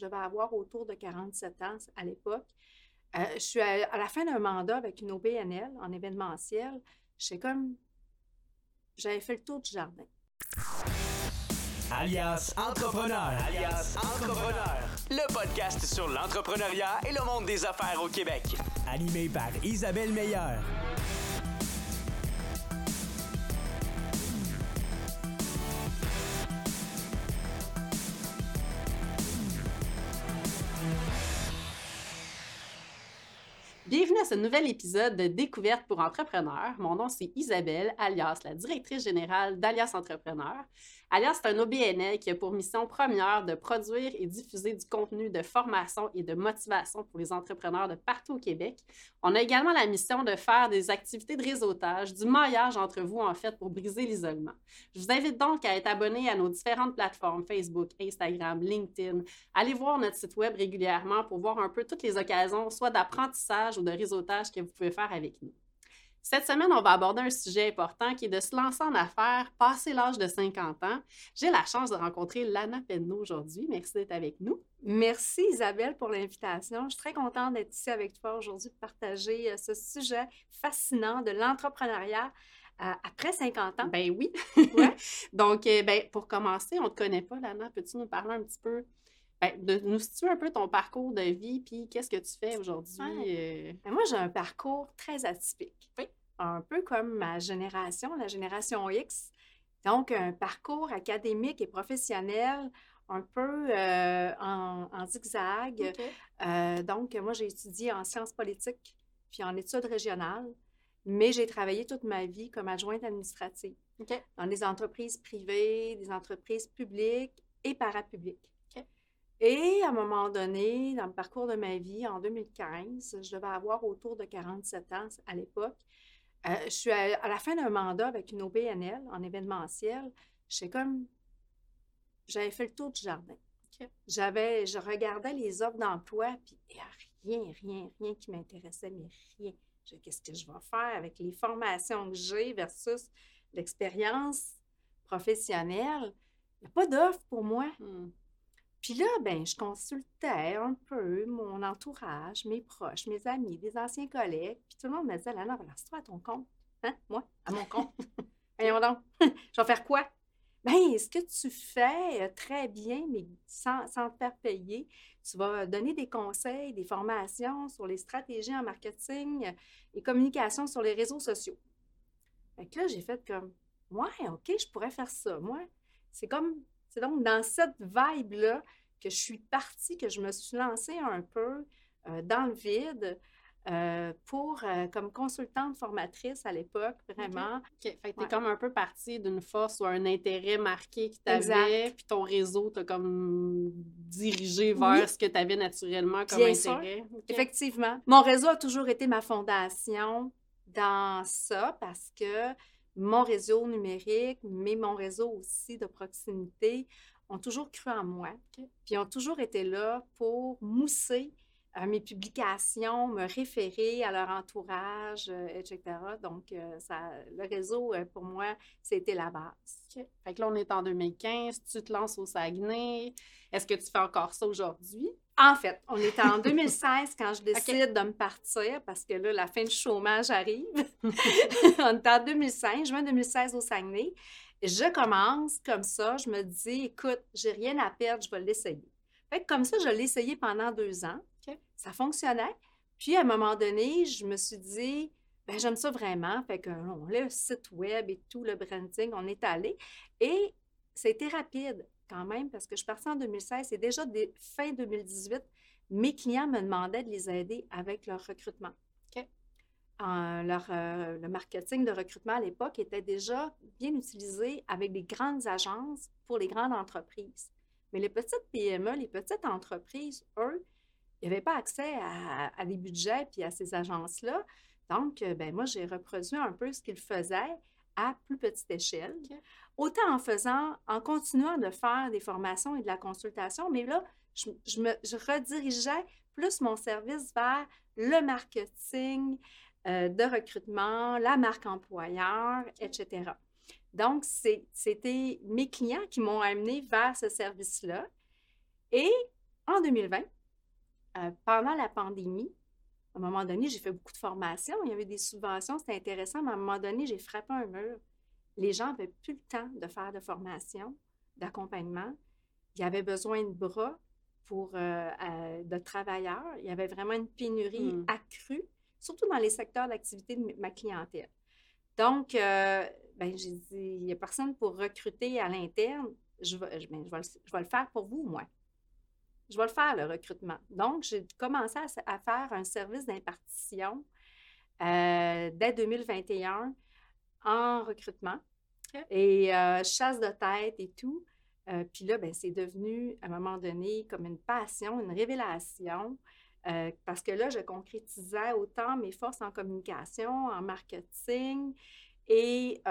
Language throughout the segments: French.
Je devais avoir autour de 47 ans à l'époque. Euh, je suis à, la fin d'un mandat avec une OBNL en événementiel. Je sais comme. J'avais fait le tour du jardin. Alias Entrepreneur. alias Entrepreneur, le podcast sur l'entrepreneuriat et le monde des affaires au Québec. Animé par Isabelle Meilleur. Bienvenue à ce nouvel épisode de Découverte pour entrepreneurs. Mon nom, c'est Isabelle, alias la directrice générale d'Alias Entrepreneur. Alias, c'est un OBNL qui a pour mission première de produire et diffuser du contenu de formation et de motivation pour les entrepreneurs de partout au Québec. On a également la mission de faire des activités de réseautage, du maillage entre vous, en fait, pour briser l'isolement. Je vous invite donc à être abonné à nos différentes plateformes Facebook, Instagram, LinkedIn. Allez voir notre site web régulièrement pour voir un peu toutes les occasions, soit d'apprentissage ou de réseautage que vous pouvez faire avec nous. Cette semaine, on va aborder un sujet important qui est de se lancer en affaires, passer l'âge de 50 ans. J'ai la chance de rencontrer Lana Penneau aujourd'hui. Merci d'être avec nous. Merci Isabelle pour l'invitation. Je suis très contente d'être ici avec toi aujourd'hui pour partager euh, ce sujet fascinant de l'entrepreneuriat euh, après 50 ans. Ben oui. Ouais. Donc, euh, ben, pour commencer, on ne te connaît pas, Lana. Peux-tu nous parler un petit peu, ben, de nous situer un peu ton parcours de vie, puis qu'est-ce que tu fais aujourd'hui? Ouais. euh, Ben, moi, j'ai un parcours très atypique. Un peu comme ma génération, la génération X. Donc, un parcours académique et professionnel un peu euh, en, en zigzag. OK. Euh, donc, moi, j'ai étudié en sciences politiques puis en études régionales, mais j'ai travaillé toute ma vie comme adjointe administrative dans des entreprises privées, des entreprises publiques et parapubliques. Et à un moment donné, dans le parcours de ma vie, en 2015, je devais avoir autour de 47 ans à l'époque. Euh, je suis à, la fin d'un mandat avec une OBNL en événementiel. Je sais comme. J'avais fait le tour du jardin. J'avais, je regardais les offres d'emploi, puis il n'y a rien, rien, rien qui m'intéressait, mais rien. Qu'est-ce que je vais faire avec les formations que j'ai versus l'expérience professionnelle? Il n'y a pas d'offre pour moi. Hmm. Puis là, ben, je consultais un peu mon entourage, mes proches, mes amis, des anciens collègues. Puis tout le monde me disait, Lana, relance-toi à ton compte. Hein? Moi, à mon compte. Voyons donc, je vais faire quoi? Ben, ce que tu fais euh, très bien, mais sans, sans te faire payer, tu vas donner des conseils, des formations sur les stratégies en marketing euh, et communication sur les réseaux sociaux. Fait que là, j'ai fait comme, ouais, OK, je pourrais faire ça. Moi, c'est comme, c'est donc dans cette vibe-là que je suis partie, que je me suis lancée un peu euh, dans le vide euh, pour, euh, comme consultante formatrice à l'époque, vraiment. Fait que t'es Ouais. comme un peu partie d'une force ou un intérêt marqué que tu Exact. avais, puis ton réseau t'a comme dirigé vers Oui. ce que tu avais naturellement comme Bien intérêt. Effectivement. Mon réseau a toujours été ma fondation dans ça parce que mon réseau numérique, mais mon réseau aussi de proximité ont toujours cru en moi. Puis ont toujours été là pour mousser euh, mes publications, me référer à leur entourage, euh, etc. Donc, euh, ça, le réseau, euh, pour moi, c'était la base. OK. Fait que là, on est en 2015, tu te lances au Saguenay. Est-ce que tu fais encore ça aujourd'hui? En fait, on est en 2016 quand je décide de me partir parce que là, la fin du chômage arrive. on est en 2016, juin 2016 au Saguenay. Je commence comme ça, je me dis, écoute, j'ai rien à perdre, je vais l'essayer. Fait que comme ça, je l'ai essayé pendant deux ans. Ça fonctionnait. Puis à un moment donné, je me suis dit, ben j'aime ça vraiment. Fait que on a le site web et tout, le branding, on est allé. Et c'était rapide quand même parce que je suis partie en 2016 et déjà dès fin 2018, mes clients me demandaient de les aider avec leur recrutement. Euh, leur, euh, le marketing de recrutement à l'époque était déjà bien utilisé avec des grandes agences pour les grandes entreprises. Mais les petites PME, les petites entreprises, eux, ils n'avaient pas accès à, à des budgets puis à ces agences-là. Donc, euh, ben, moi, j'ai reproduit un peu ce qu'ils faisaient à plus petite échelle. Autant en faisant, en continuant de faire des formations et de la consultation, mais là, je, je me, je redirigeais plus mon service vers le marketing euh, de recrutement, la marque employeur, etc. Donc, c'était mes clients qui m'ont amené vers ce service-là. Et en 2020, euh, pendant la pandémie, à un moment donné, j'ai fait beaucoup de formations. Il y avait des subventions, c'était intéressant, mais à un moment donné, j'ai frappé un mur. Les gens n'avaient plus le temps de faire de formation, d'accompagnement. Il y avait besoin de bras pour, euh, euh, de travailleurs. Il y avait vraiment une pénurie Mm. accrue, surtout dans les secteurs d'activité de ma clientèle. Donc, euh, ben, j'ai dit, il n'y a personne pour recruter à l'interne. Je vais, je- ben, je vais le- je vais le faire pour vous, moi. Je vais le faire, le recrutement. Donc, j'ai commencé à, faire un service d'impartition euh, dès 2021 en recrutement et euh, chasse de tête et tout. Euh, puis là, ben, c'est devenu, à un moment donné, comme une passion, une révélation, parce que là, je concrétisais autant mes forces en communication, en marketing et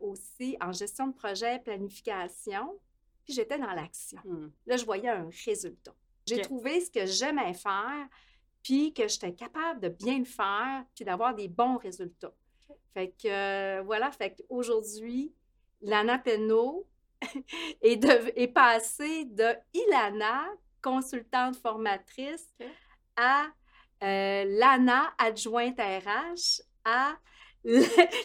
aussi en gestion de projet, planification. Puis j'étais dans l'action. Hmm. Là, je voyais un résultat. J'ai trouvé ce que j'aimais faire, puis que j'étais capable de bien le faire, puis d'avoir des bons résultats. Fait que euh, voilà, fait qu'aujourd'hui, Lana Penneau est, de- est passée de Ilana, consultante formatrice, à euh, Lana, adjointe RH, à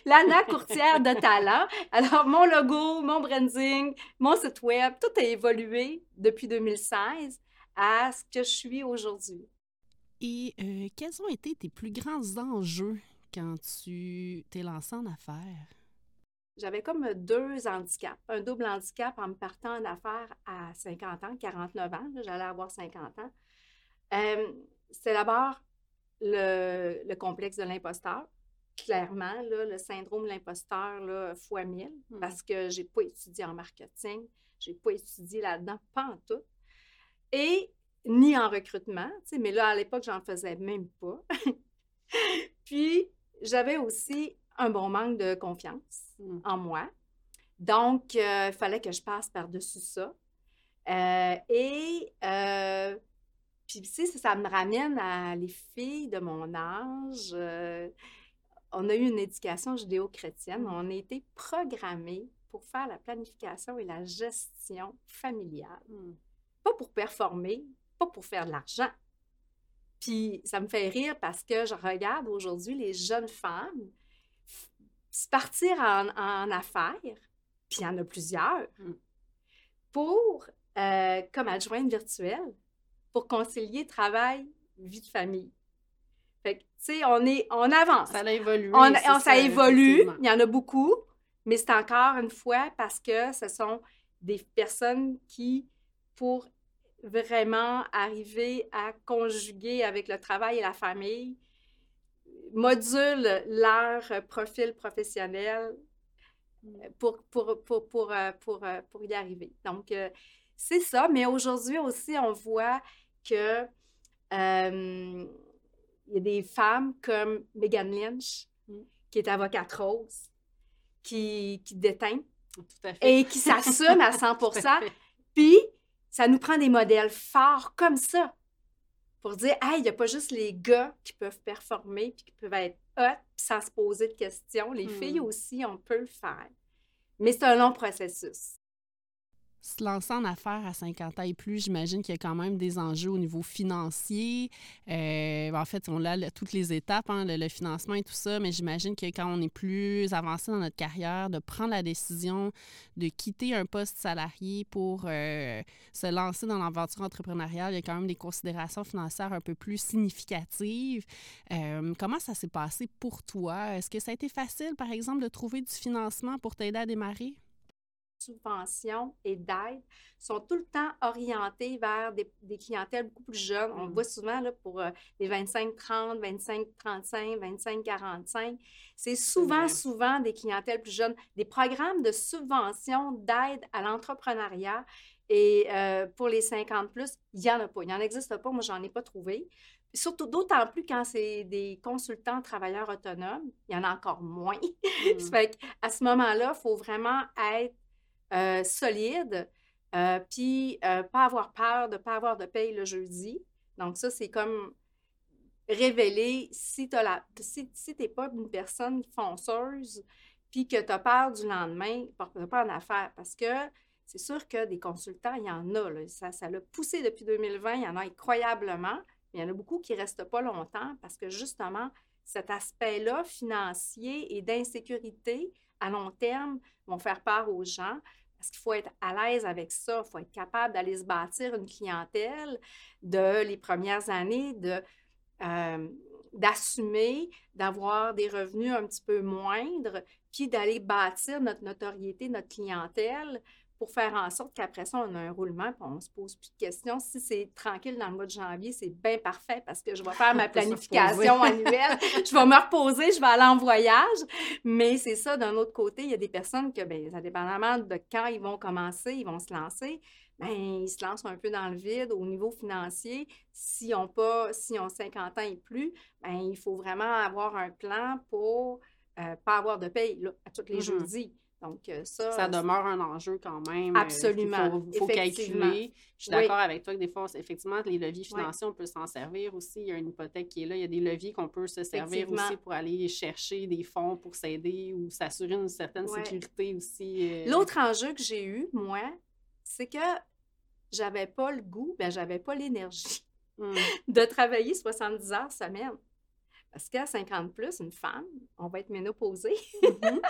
Lana, courtière de talent. Alors, mon logo, mon branding, mon site web, tout a évolué depuis 2016 à ce que je suis aujourd'hui. Et euh, quels ont été tes plus grands enjeux quand tu t'es lancé en affaires? J'avais comme deux handicaps, un double handicap en me partant en affaires à 50 ans, 49 ans, j'allais avoir 50 ans. Euh, c'est d'abord le, le complexe de l'imposteur. Clairement, là, le syndrome de l'imposteur, fois 1000, Mm. parce que j'ai pas étudié en marketing, j'ai pas étudié là-dedans, pas en tout. Et ni en recrutement, tu sais, mais là, à l'époque, j'en faisais même pas. Puis, j'avais aussi un bon manque de confiance Mm. en moi. Donc, il fallait que je passe par-dessus ça. Euh, et euh, puis, tu sais, ça, me ramène à les filles de mon âge. euh, on a eu une éducation judéo-chrétienne. On a été programmés pour faire la planification et la gestion familiale. Hmm. Pas pour performer, pas pour faire de l'argent. Puis ça me fait rire parce que je regarde aujourd'hui les jeunes femmes partir en, en affaires, puis il y en a plusieurs, Mm. pour, euh, comme adjointe virtuelle, pour concilier travail, vie de famille. Fait que, tu sais, on, est, on avance. Ça a évolué. On, c'est on- ça évolue, il y en a beaucoup, mais c'est encore une fois parce que ce sont des personnes qui, pour vraiment arriver à conjuguer avec le travail et la famille, modulent leur profil professionnel pour, pour, pour, pour, euh, pour, euh, pour y arriver. Donc, euh, c'est ça, mais aujourd'hui aussi, on voit que euh, il y a des femmes comme Megan Lynch, Mm. qui est avocate rose, qui, qui déteint et qui s'assume à 100 Tout à fait. Puis, ça nous prend des modèles forts comme ça pour dire, hey, il n'y a pas juste les gars qui peuvent performer puis qui peuvent être hot sans se poser de questions. Les Hmm. filles aussi, on peut le faire. Mais c'est un long processus. Se lancer en affaires à 50 ans et plus, j'imagine qu'il y a quand même des enjeux au niveau financier. Euh, en fait, on a toutes les étapes, hein, le, le financement et tout ça, mais j'imagine que quand on est plus avancé dans notre carrière, de prendre la décision de quitter un poste salarié pour euh, se lancer dans l'aventure entrepreneuriale, il y a quand même des considérations financières un peu plus significatives. Euh, comment ça s'est passé pour toi? Est-ce que ça a été facile, par exemple, de trouver du financement pour t'aider à démarrer? Subventions et d'aides sont tout le temps orientées vers des, des clientèles beaucoup plus jeunes. On le Mm. voit souvent là, pour euh, les 25-30, 25-35, 25-45. C'est souvent, souvent des clientèles plus jeunes. Des programmes de subvention d'aide à l'entrepreneuriat et euh, pour les 50 plus, il n'y en a pas. Il n'en existe pas. Moi, j'en ai pas trouvé. Surtout d'autant plus quand c'est des consultants travailleurs autonomes, il y en a encore moins. Ça fait à ce moment-là, il faut vraiment être euh, solide, euh, puis euh, pas avoir peur de ne pas avoir de paye le jeudi. Donc, ça, c'est comme révéler si tu n'es pas une personne fonceuse, puis que tu as peur du lendemain, ne pas en affaires. Parce que c'est sûr que des consultants, il y en a. Ça, ça l'a poussé depuis 2020, il y en a incroyablement, mais il y en a beaucoup qui ne restent pas longtemps parce que justement, cet aspect-là financier et d'insécurité à long terme vont faire part aux gens. Parce qu'il faut être à l'aise avec ça, il faut être capable d'aller se bâtir une clientèle de les premières années, de, d'assumer, d'avoir des revenus un petit peu moindres, puis d'aller bâtir notre notoriété, notre clientèle pour faire en sorte qu'après ça, on a un roulement, puis on ne se pose plus de questions. Si c'est tranquille dans le mois de janvier, c'est bien parfait parce que je vais faire ma planification annuelle, je vais me reposer, je vais aller en voyage. Mais c'est ça, d'un autre côté, il y a des personnes que, bien, ça dépendamment de quand ils vont commencer, ils vont se lancer, bien, ils se lancent un peu dans le vide au niveau financier. Si on pas, si ont 50 ans et plus, bien, il faut vraiment avoir un plan pour ne euh, pas avoir de paye là, à tous les mm-hmm. jeudis. Donc, euh, ça. Ça demeure un enjeu quand même. Euh, Absolument. Il faut, calculer. Je suis d'accord avec toi que des fois, effectivement, les leviers financiers, on peut s'en servir aussi. Il y a une hypothèque qui est là. Il y a des leviers qu'on peut se servir aussi pour aller chercher des fonds pour s'aider ou s'assurer une certaine sécurité aussi. Euh. L'autre enjeu que j'ai eu, moi, c'est que j'avais pas le goût, ben j'avais pas l'énergie mmh. de travailler 70 heures semaine. Parce qu'à 50 plus, une femme, on va être ménopausée. Mm-hmm.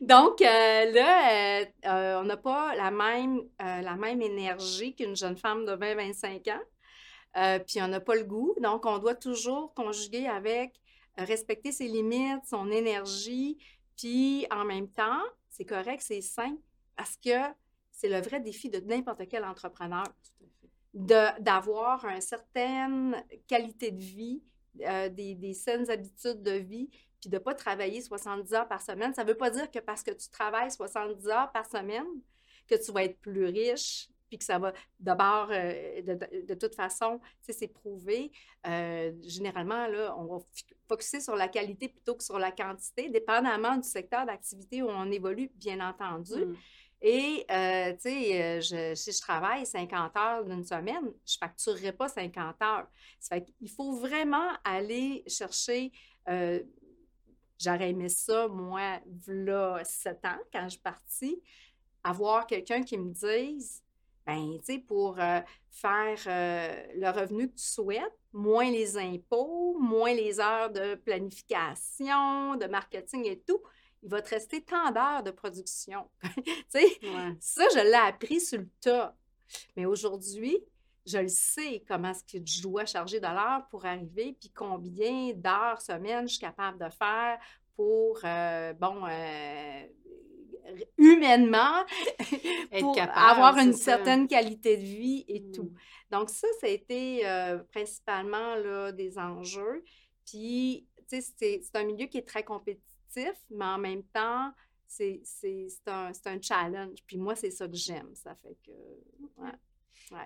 Donc euh, là, euh, euh, on n'a pas la même, la même énergie qu'une jeune femme de 20-25 ans. puis on n'a pas le goût. Donc, on doit toujours conjuguer avec respecter ses limites, son énergie. Puis en même temps, c'est correct, c'est sain, parce que c'est le vrai défi de n'importe quel entrepreneur d'avoir une certaine qualité de vie euh, des, saines habitudes de vie, puis de ne pas travailler 70 heures par semaine. Ça ne veut pas dire que parce que tu travailles 70 heures par semaine, que tu vas être plus riche, puis que ça va d'abord, euh, de, toute façon, c'est prouvé. Euh, généralement, là, on va focuser sur la qualité plutôt que sur la quantité, dépendamment du secteur d'activité où on évolue, bien entendu. Mmh. Et, euh, tu sais, euh, si je travaille 50 heures d'une semaine, je ne facturerai pas 50 heures. Ça fait qu'il faut vraiment aller chercher. Euh, j'aurais aimé ça, moi, là, 7 ans, quand je suis partie, avoir quelqu'un qui me dise ben, tu sais, pour faire le revenu que tu souhaites, moins les impôts, moins les heures de planification, de marketing et tout, il va te rester tant d'heures de production. sais, Ça, je l'ai appris sur le tas. Mais aujourd'hui, je le sais comment est-ce que je dois charger de l'heure pour arriver, puis combien d'heures semaine je suis capable de faire pour, euh, bon, euh, humainement, pour avoir une certaine qualité de vie et tout. Mmh. Donc ça, ça a été euh, principalement là, des enjeux. Puis, tu sais, c'est un milieu qui est très compétitif mais en même temps, c'est un, un, challenge. Puis moi, c'est ça que j'aime. Ça fait que.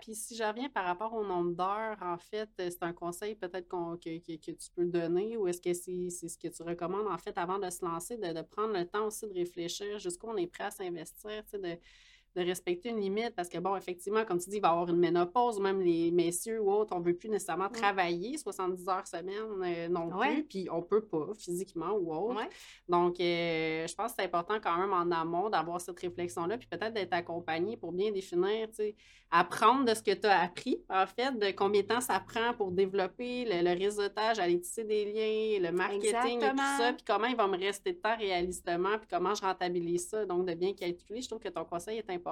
Puis si je reviens par rapport au nombre d'heures, en fait, c'est un conseil peut-être que, que, tu peux donner ou est-ce que c'est ce que tu recommandes en fait avant de se lancer, de, de prendre le temps aussi de réfléchir jusqu'où on est prêt à s'investir, tu sais, de de respecter une limite parce que, bon, effectivement, comme tu dis, il va y avoir une ménopause, même les messieurs ou autres, on ne veut plus nécessairement travailler 70 heures semaine euh, non plus, puis on ne peut pas physiquement ou autre. Donc, euh, je pense que c'est important quand même en amont d'avoir cette réflexion-là, puis peut-être d'être accompagné pour bien définir, tu sais, apprendre de ce que tu as appris, en fait, de combien de temps ça prend pour développer le, réseautage, aller tisser des liens, le marketing et tout ça, puis comment il va me rester de temps réalistement, puis comment je rentabilise ça. Donc, de bien calculer, je trouve que ton conseil est important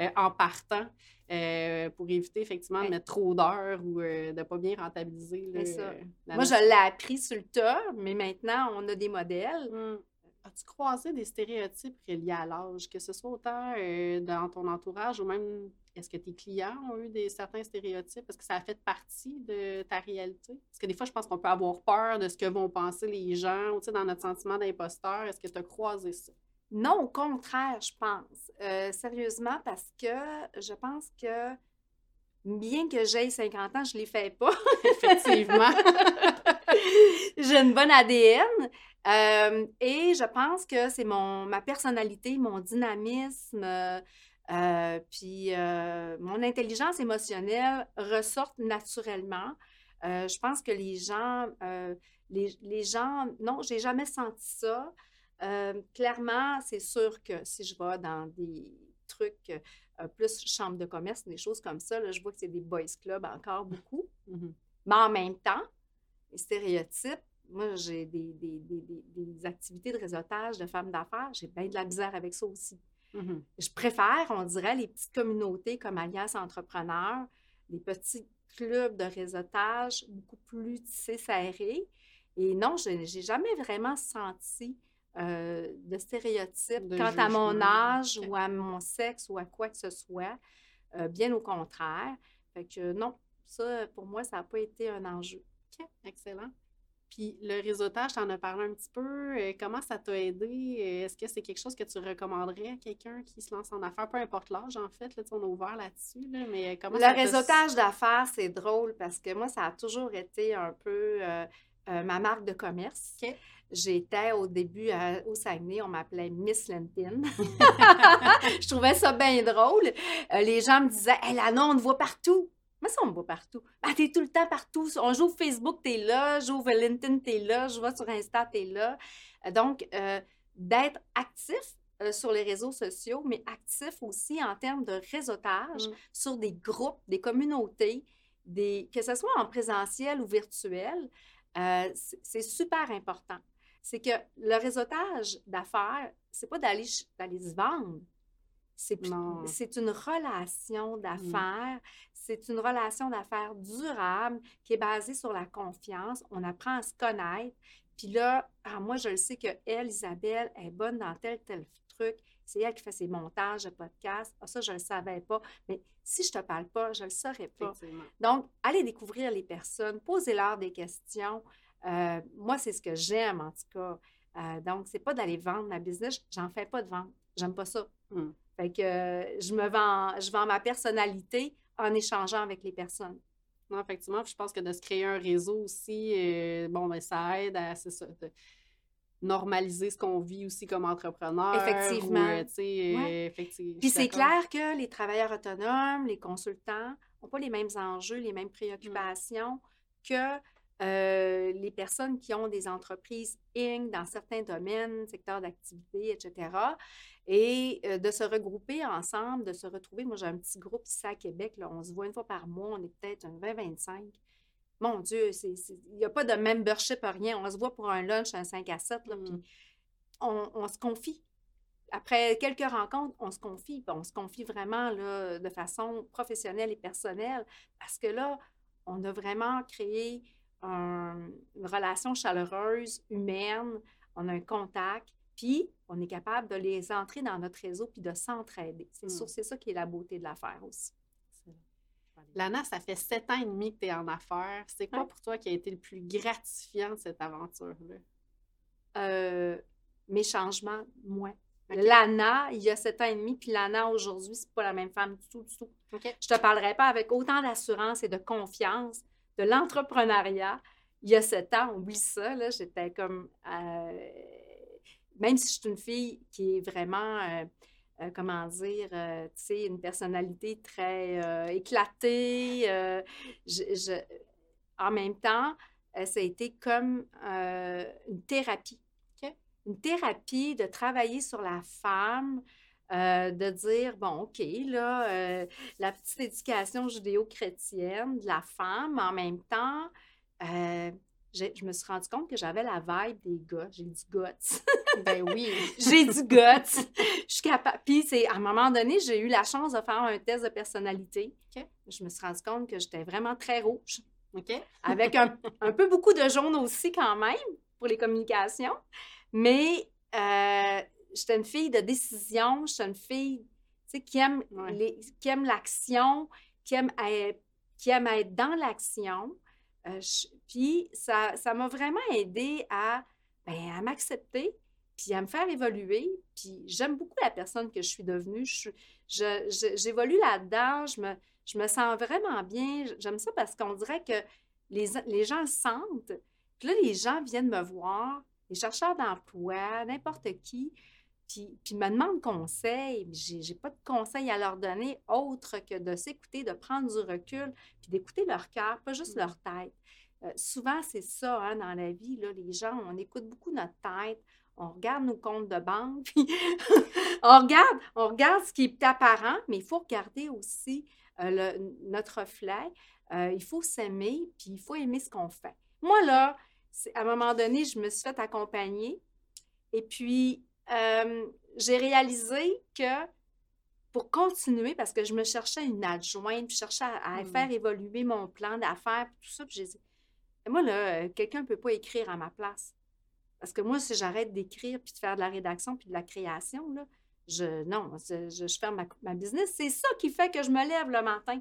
euh, en partant euh, pour éviter effectivement de mettre trop d'heures ou euh, de ne pas bien rentabiliser. ça. Moi, je l'ai appris sur le tas, mais maintenant, on a des modèles. Mmh. As-tu croisé des stéréotypes liés à l'âge, que ce soit autant dans ton entourage ou même est-ce que tes clients ont eu des, certains stéréotypes? Est-ce que ça a fait partie de ta réalité? Parce que des fois, je pense qu'on peut avoir peur de ce que vont penser les gens ou dans notre sentiment d'imposteur. Est-ce que tu as croisé ça? Non, au contraire, je pense. Euh, sérieusement, parce que je pense que bien que j'aie 50 ans, je ne les fais pas. Effectivement. J'ai une bonne ADN. Euh, et je pense que c'est mon ma personnalité, mon dynamisme, euh, puis mon intelligence émotionnelle ressortent naturellement. Je pense que les gens, les, les, gens, non, j'ai jamais senti ça. Clairement, c'est sûr que si je vais dans des trucs euh, plus chambre de commerce, des choses comme ça. Là, je vois que c'est des boys clubs encore beaucoup. Mhm. Mais en même temps, les stéréotypes, moi, j'ai des, des, des, des- des activités de réseautage de femmes d'affaires, j'ai bien de la misère avec ça aussi. Mhm. Je préfère, on dirait, les petites communautés comme Alliance Entrepreneurs, les petits clubs de réseautage beaucoup plus serrés. Et non, je n'ai jamais vraiment senti euh, de stéréotypes De quant à mon âge ou à mon sexe ou à quoi que ce soit. Euh, bien au contraire. Fait que non, ça, pour moi, ça n'a pas été un enjeu. OK, excellent. Puis le réseautage, tu en as parlé un petit peu. Euh, comment ça t'a aidé? Est-ce que c'est quelque chose que tu recommanderais à quelqu'un qui se lance en affaires, peu importe l'âge, en fait? Là, on a ouvert là-dessus, là, mais comment Le ça réseautage d'affaires, c'est drôle parce que moi, ça a toujours été un peu euh, euh, ma marque de commerce. J'étais au début à- au Saguenay, on m'appelait Miss LinkedIn. je trouvais ça bien drôle. Euh, les gens me disaient Hé, Lana, on te voit partout. Mais ça, on me voit partout. Ah, t'es tout le temps partout. On joue Facebook, t'es là. J'ouvre LinkedIn, t'es là. Je vais sur Insta, t'es là. Euh, Donc, euh, d'être actif euh, sur les réseaux sociaux, mais actif aussi en termes de réseautage Mm. sur des groupes, des communautés, des, que ce soit en présentiel ou virtuel, euh, c'est super important. C'est que le réseautage d'affaires, c'est pas d'aller se vendre. C'est une relation d'affaires, c'est une relation d'affaires durable qui est basée sur la confiance. On apprend à se connaître. Puis là, ah, moi, je le sais que elle, Isabelle, est bonne dans tel, tel truc. C'est elle qui fait ses montages de podcasts. Ah, ça, je ne le savais pas. Mais si je ne te parle pas, je ne le saurais pas. Donc, allez découvrir les personnes, posez-leur des questions. Euh, moi, c'est ce que j'aime, en tout cas. Euh, donc, c'est pas d'aller vendre ma business. J'en fais pas de vente. J'aime pas ça. Mm. Fait que euh, je me vends, je vends ma personnalité en échangeant avec les personnes. Non, effectivement, puis je pense que de se créer un réseau aussi, euh, bon, ben, ça aide à c'est ça, de normaliser ce qu'on vit aussi comme entrepreneur. Effectivement. ou, euh, Ouais. effectivement, Puis c'est clair que les travailleurs autonomes, les consultants n'ont pas les mêmes enjeux, les mêmes préoccupations que euh, les personnes qui ont des entreprises Inc. dans certains domaines, secteurs d'activité, etc. Et euh, de se regrouper ensemble, de se retrouver. Moi, j'ai un petit groupe ici à Québec, là, on se voit une fois par mois, on est peut-être un 20-25. Mon Dieu, il n'y a pas de membership, rien. On se voit pour un lunch, un 5 à 7, là, Mm. puis on, on se confie. Après quelques rencontres, on se confie. puis on se confie vraiment là, de façon professionnelle et personnelle parce que là, on a vraiment créé un- une relation chaleureuse, humaine. On a un contact. Puis, on est capable de les entrer dans notre réseau puis de s'entraider. C'est Mm. ça qui est la beauté de l'affaire aussi. Lana, ça fait sept ans et demi que tu es en affaires. C'est quoi pour toi qui a été le plus gratifiant de cette aventure-là? Euh, mes changements, moi. Lana, il y a sept ans et demi, puis Lana, aujourd'hui, c'est pas la même femme du tout, du tout. Je te parlerai pas avec autant d'assurance et de confiance de l'entrepreneuriat. Il y a sept ans, oublie ça, là, j'étais comme... euh, même si je suis une fille qui est vraiment, euh, euh, comment dire, euh, tu sais, une personnalité très euh, éclatée, en même temps, ça a été comme une thérapie. Une thérapie de travailler sur la femme, de dire, bon, OK, là, la petite éducation judéo-chrétienne de la femme, en même temps, je me suis rendu compte que j'avais la vibe des gars. J'ai du guts. Ben oui. j'ai du guts. Je suis capable. Puis, c'est, à un moment donné, j'ai eu la chance de faire un test de personnalité. OK. Je me suis rendu compte que j'étais vraiment très rouge, OK? avec un, un peu beaucoup de jaune aussi quand même pour les communications. Mais euh, j'étais une fille de décision, j'étais une fille qui aime, Ouais. les- qui aime l'action, qui aime, être, qui aime être dans l'action. Euh, puis ça ça m'a vraiment aidé à, ben, à m'accepter, puis à me faire évoluer. Puis j'aime beaucoup la personne que je suis devenue. Je- J'évolue là-dedans, je me, je me sens vraiment bien. J'aime ça parce qu'on dirait que les, les gens le sentent. Puis là, les gens viennent me voir, les chercheurs d'emploi, n'importe qui, puis, puis me demandent conseil. J'ai j'ai pas de conseil à leur donner autre que de s'écouter, de prendre du recul, puis d'écouter leur cœur, pas juste Mm. leur tête. Euh, souvent, c'est ça hein, dans la vie. Là, les gens, on écoute beaucoup notre tête. on regarde nos comptes de banque, puis on, regarde, on regarde ce qui est apparent, mais il faut regarder aussi euh, le- notre reflet. Euh, il faut s'aimer, puis il faut aimer ce qu'on fait. Moi, là, c'est- à un moment donné, je me suis fait accompagner, et puis euh, j'ai réalisé que pour continuer, parce que je me cherchais une adjointe, puis je cherchais à, à Mm. faire évoluer mon plan d'affaires, puis tout ça, puis j'ai dit, moi, là, euh, quelqu'un ne peut pas écrire à ma place. Parce que moi, si j'arrête d'écrire, puis de faire de la rédaction, puis de la création, là, je, non, je, je, je ferme ma, ma business. C'est ça qui fait que je me lève le matin.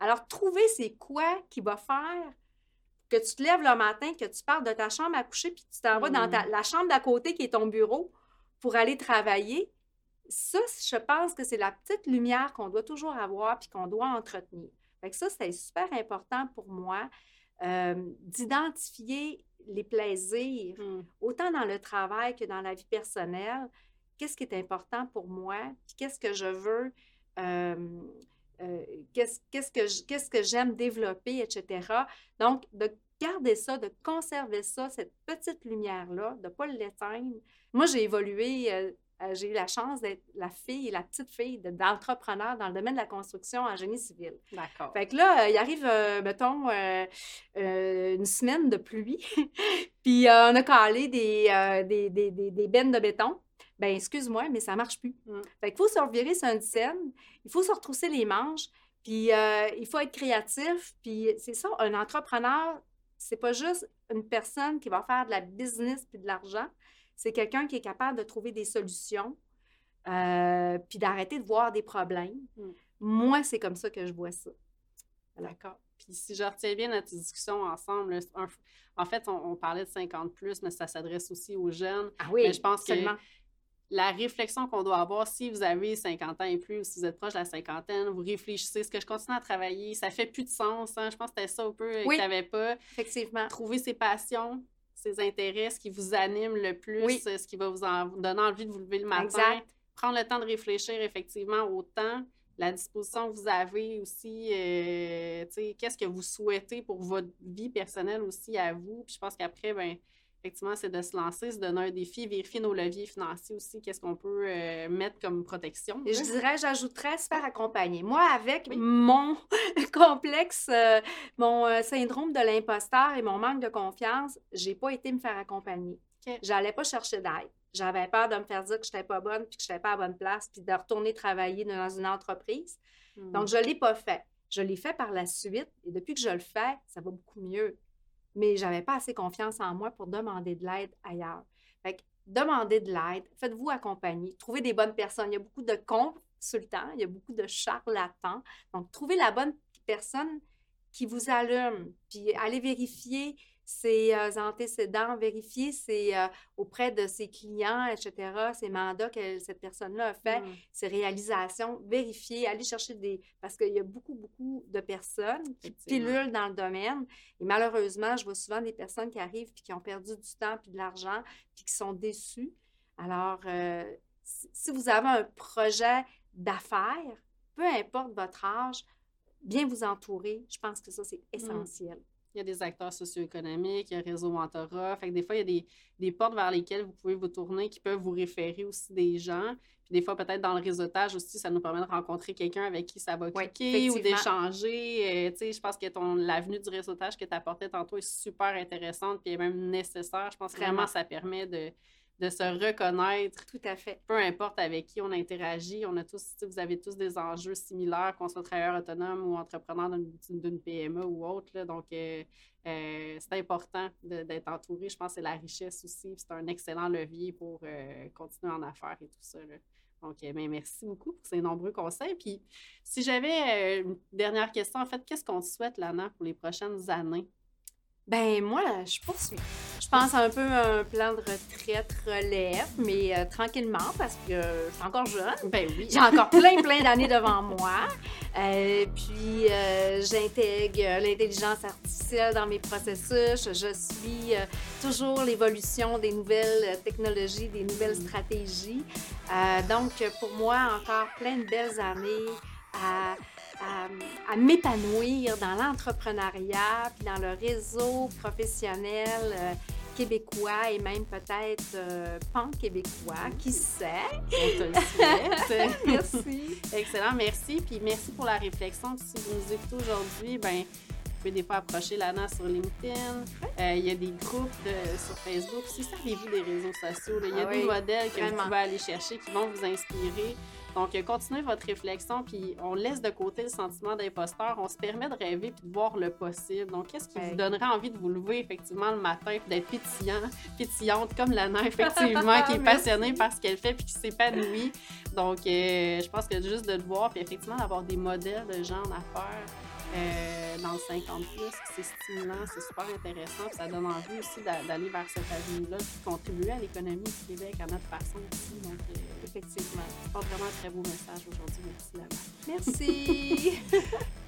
Alors, trouver c'est quoi qui va faire que tu te lèves le matin, que tu pars de ta chambre à coucher, puis tu t'en vas dans ta- la chambre d'à côté qui est ton bureau pour aller travailler. Ça, je pense que c'est la petite lumière qu'on doit toujours avoir puis qu'on doit entretenir. Fait que ça, c'était super important pour moi euh, d'identifier les plaisirs, Mm. autant dans le travail que dans la vie personnelle. Qu'est-ce qui est important pour moi, puis qu'est-ce que je veux, euh, euh, qu'est-ce que j'aime développer, etc. Donc, de garder ça, de conserver ça, cette petite lumière-là, de ne pas l'éteindre. Moi, j'ai évolué, euh, euh, j'ai eu la chance d'être la fille, la petite fille de- d'entrepreneur dans le domaine de la construction en génie civil. D'accord. Fait que là, euh, il arrive, euh, mettons, une semaine de pluie, puis on a calé des, des, des, des, des bennes de béton. Ben excuse-moi, mais ça marche plus. Mm. Fait qu'il faut se revirer sur une scène, il faut se retrousser les manches, puis euh, il faut être créatif, puis c'est ça, un entrepreneur, c'est pas juste une personne qui va faire de la business puis de l'argent, c'est quelqu'un qui est capable de trouver des solutions, euh, puis d'arrêter de voir des problèmes. Mm. Moi, c'est comme ça que je vois ça. D'accord. Puis si je retiens bien notre discussion ensemble, un- en fait, on, on parlait de 50 plus, mais ça s'adresse aussi aux jeunes. Ah oui, Mais je pense que absolument. La réflexion qu'on doit avoir, si vous avez 50 ans et plus, ou si vous êtes proche de la cinquantaine, vous réfléchissez, est-ce que je continue à travailler? Ça fait plus de sens. hein? Je pense que c'était ça un peu euh, Oui. qu'il n'y avait pas. Effectivement. Trouver ses passions, ses intérêts, ce qui vous anime le plus, Oui. euh, ce qui va vous, en- vous donner envie de vous lever le matin. Exact. Prendre le temps de réfléchir effectivement au temps, la disposition que vous avez aussi, euh, tu sais, qu'est-ce que vous souhaitez pour votre vie personnelle aussi à vous? Puis je pense qu'après, ben effectivement, c'est de se lancer, se donner un défi, vérifier nos leviers financiers aussi, qu'est-ce qu'on peut euh, mettre comme protection. Et je là. dirais, j'ajouterais se faire accompagner. Moi, avec Oui. mon complexe, euh, mon euh, syndrome de l'imposteur et mon manque de confiance, j'ai pas été me faire accompagner. Ok. J'allais pas chercher d'aide. J'avais peur de me faire dire que je n'étais pas bonne puis que je n'étais pas à la bonne place puis de retourner travailler dans une entreprise. Mm. Donc, je ne l'ai pas fait. Je l'ai fait par la suite et depuis que je le fais, ça va beaucoup mieux. Mais je n'avais pas assez confiance en moi pour demander de l'aide ailleurs. Fait que demandez de l'aide, faites-vous accompagner, trouvez des bonnes personnes. Il y a beaucoup de consultants, il y a beaucoup de charlatans. Donc, trouvez la bonne personne qui vous allume, puis allez vérifier ses euh, antécédents, vérifier ses, euh, auprès de ses clients, etc., ses mandats que cette personne-là a fait Mm. ses réalisations, vérifier, aller chercher des... Parce qu'il y a beaucoup, beaucoup de personnes qui pilulent dans le domaine. Et malheureusement, je vois souvent des personnes qui arrivent puis qui ont perdu du temps puis de l'argent puis qui sont déçues. Alors, euh, si si vous avez un projet d'affaires, peu importe votre âge, bien vous entourer, je pense que ça, c'est essentiel. Il y a des acteurs socio-économiques, il y a réseau mentorat. Fait que des fois, il y a des, des portes vers lesquelles vous pouvez vous tourner qui peuvent vous référer aussi des gens. Puis des fois, peut-être dans le réseautage aussi, ça nous permet de rencontrer quelqu'un avec qui ça va cliquer ou d'échanger. Euh, tu sais, je pense que ton l'avenue du réseautage que tu apportais tantôt est super intéressante puis est même nécessaire. Je pense Vraiment. vraiment que ça permet de, de se reconnaître Tout à fait. peu importe avec qui on interagit, on a tous, vous avez tous des enjeux similaires, qu'on soit travailleur autonome ou entrepreneur d'une- PME ou autre. là. donc, euh, euh, c'est important d'être entouré. Je pense que c'est la richesse aussi. C'est un excellent levier pour euh, continuer en affaires et tout ça. là. Donc, ben, merci beaucoup pour ces nombreux conseils. Puis, si j'avais une dernière question, en fait, qu'est-ce qu'on te souhaite, Lana, pour les prochaines années? Ben moi, je poursuis. Je pense un peu à un plan de retraite relève, mais euh, tranquillement parce que je suis encore jeune. Ben oui. J'ai encore plein, plein d'années devant moi. Euh, puis, euh, j'intègre euh, l'intelligence artificielle dans mes processus. Je suis euh, toujours l'évolution des nouvelles euh, technologies, des nouvelles stratégies. Euh, donc, pour moi, encore plein de belles années à, à- à m'épanouir dans l'entrepreneuriat, puis dans le réseau professionnel euh, québécois et même peut-être euh, pan-québécois, qui sait? On te le souhaite. Merci. Excellent, merci. Puis merci pour la réflexion. Puis si vous nous écoutez aujourd'hui, ben vous pouvez des fois approcher Lana sur LinkedIn. Euh, il y a des groupes de- sur Facebook. Si savez-vous des réseaux sociaux, il y a Ah des modèles que vraiment. vous pouvez aller chercher qui vont vous inspirer. Donc, euh, continuez votre réflexion, puis on laisse de côté le sentiment d'imposteur. On se permet de rêver puis de voir le possible. Donc, qu'est-ce qui vous donnerait envie de vous lever effectivement le matin puis d'être pétillant, pétillante comme Lana, effectivement, qui est passionnée par ce qu'elle fait puis qui s'épanouit. Donc, euh, je pense que juste de le voir, puis effectivement d'avoir des modèles de gens en affaires euh, dans le 50 plus, c'est stimulant, c'est super intéressant, puis ça donne envie aussi d'a- d'aller vers cette avenue-là, puis de contribuer à l'économie du Québec à notre façon aussi. Donc, euh, Effectivement. je porte vraiment un très beau message aujourd'hui. Merci. Merci.